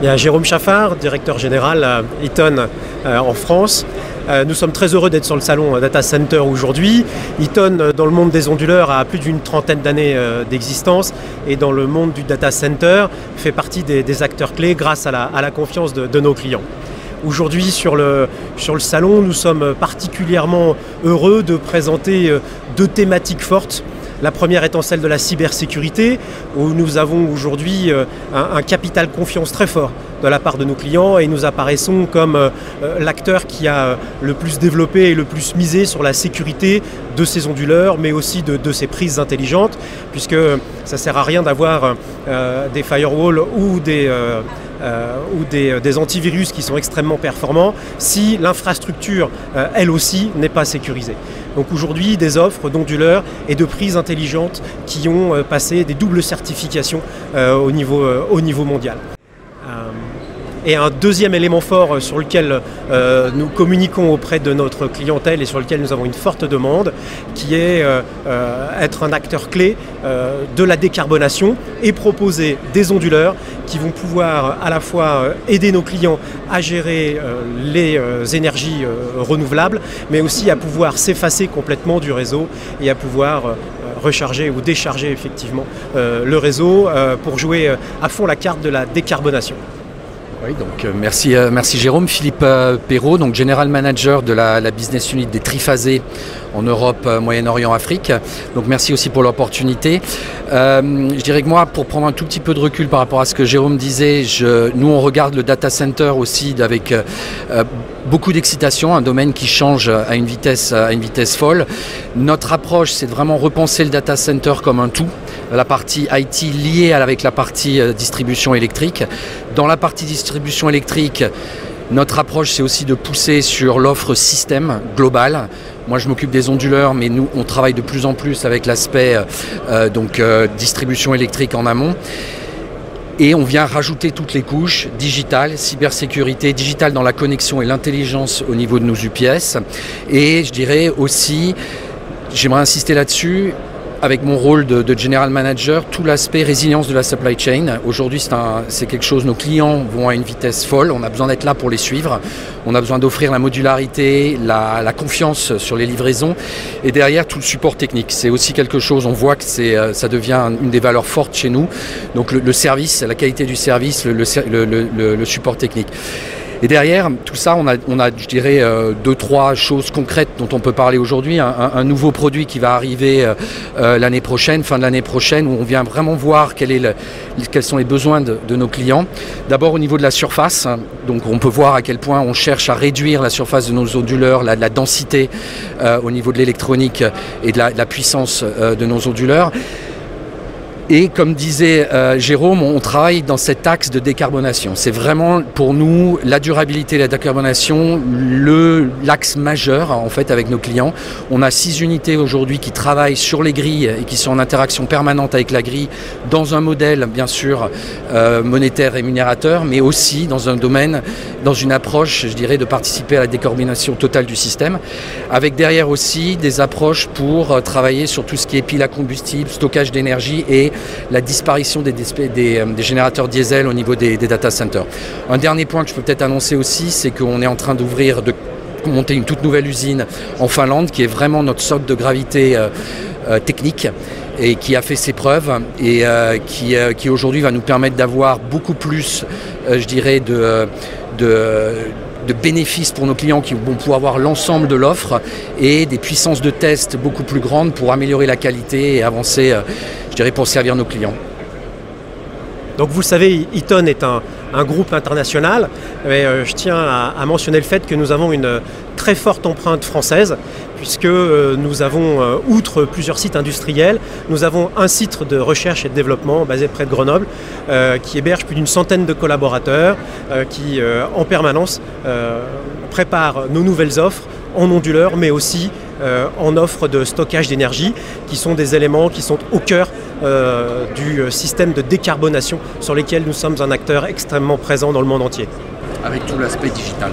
Il y a Jérôme Chaffard, directeur général Eaton en France. Nous sommes très heureux d'être sur le salon Data Center aujourd'hui. Eaton, dans le monde des onduleurs, a plus d'une trentaine d'années d'existence et dans le monde du data center, fait partie des, acteurs clés grâce à la, confiance de nos clients. Aujourd'hui sur le, salon, nous sommes particulièrement heureux de présenter euh, deux thématiques fortes. La première étant celle de la cybersécurité, où nous avons aujourd'hui euh, un, capital confiance très fort de la part de nos clients et nous apparaissons comme euh, l'acteur qui a le plus développé et le plus misé sur la sécurité de ces onduleurs, mais aussi de, de ces prises intelligentes, puisque ça ne sert à rien d'avoir des firewalls ou des euh, euh, antivirus qui sont extrêmement performants si l'infrastructure, euh, elle aussi, n'est pas sécurisée. Donc aujourd'hui, des offres d'onduleurs et de prises intelligentes qui ont passé des doubles certifications au niveau mondial. Et un deuxième élément fort euh, sur lequel euh, nous communiquons auprès de notre clientèle et sur lequel nous avons une forte demande, qui est euh, être un acteur clé de la décarbonation et proposer des onduleurs qui vont pouvoir à la fois aider nos clients à gérer les énergies renouvelables, mais aussi à pouvoir s'effacer complètement du réseau et à pouvoir recharger ou décharger effectivement le réseau pour jouer à fond la carte de la décarbonation. Oui, donc euh, merci, euh, merci Jérôme. Philippe euh, Perrault, donc General Manager de la, business unit des triphasés en Europe, Moyen-Orient, Afrique. Donc merci aussi pour l'opportunité. je dirais que moi, pour prendre un tout petit peu de recul par rapport à ce que Jérôme disait, nous on regarde le data center aussi avec beaucoup d'excitation, un domaine qui change à une vitesse, à une vitesse folle. Notre approche, c'est de vraiment repenser le data center comme un tout la partie IT liée avec la partie euh, distribution électrique. Dans la partie distribution électrique, notre approche, c'est aussi de pousser sur l'offre système global. Moi, je m'occupe des onduleurs, mais nous, on travaille de plus en plus avec l'aspect euh, euh, distribution électrique en amont. Et on vient rajouter toutes les couches, digitales, cybersécurité, digital dans la connexion et l'intelligence au niveau de nos UPS. Et je dirais aussi, j'aimerais insister là-dessus, avec mon rôle de, general manager, tout l'aspect résilience de la supply chain. Aujourd'hui, c'est quelque chose, nos clients vont à une vitesse folle, on a besoin d'être là pour les suivre, on a besoin d'offrir la modularité, la, confiance sur les livraisons, et derrière tout le support technique. C'est aussi quelque chose, on voit que euh, ça devient une des valeurs fortes chez nous, donc le, service, la qualité du service, le support technique. Et derrière tout ça, on a, on a je dirais, euh, deux, trois choses concrètes dont on peut parler aujourd'hui. Un, nouveau produit qui va arriver euh, euh, l'année prochaine, fin de l'année prochaine, où on vient vraiment voir quels sont les besoins de, nos clients. D'abord au niveau de la surface, donc on peut voir à quel point on cherche à réduire la surface de nos onduleurs, la, densité au niveau de l'électronique et de la puissance de nos onduleurs. Et comme disait euh, Jérôme, on travaille dans cet axe de décarbonation. C'est vraiment pour nous la durabilité et la décarbonation l'axe majeur en fait avec nos clients. On a six unités aujourd'hui qui travaillent sur les grilles et qui sont en interaction permanente avec la grille dans un modèle bien sûr euh, monétaire rémunérateur, mais aussi dans un domaine, dans une approche, je dirais, de participer à la décarbonation totale du système, avec derrière aussi des approches pour euh, travailler sur tout ce qui est pile à combustible, stockage d'énergie et la disparition des, euh, des, générateurs diesel au niveau des, data centers. Un dernier point que je peux peut-être annoncer aussi, c'est qu'on est en train d'ouvrir, de monter une toute nouvelle usine en Finlande qui est vraiment notre socle de gravité euh, euh, technique et qui a fait ses preuves et qui, aujourd'hui va nous permettre d'avoir beaucoup plus, je dirais, de bénéfices pour nos clients qui vont pouvoir avoir l'ensemble de l'offre et des puissances de test beaucoup plus grandes pour améliorer la qualité et avancer je dirais, pour servir nos clients. Donc vous savez, Eaton est un, groupe international, mais euh, je tiens à, mentionner le fait que nous avons une très forte empreinte française, puisque euh, nous avons, euh, outre plusieurs sites industriels, nous avons un site de recherche et de développement basé près de Grenoble, qui héberge plus d'une centaine de collaborateurs, qui en permanence prépare nos nouvelles offres en onduleur, mais aussi en offre de stockage d'énergie, qui sont des éléments qui sont au cœur euh, du euh, système de décarbonation sur lesquels nous sommes un acteur extrêmement présent dans le monde entier. Avec tout l'aspect digital.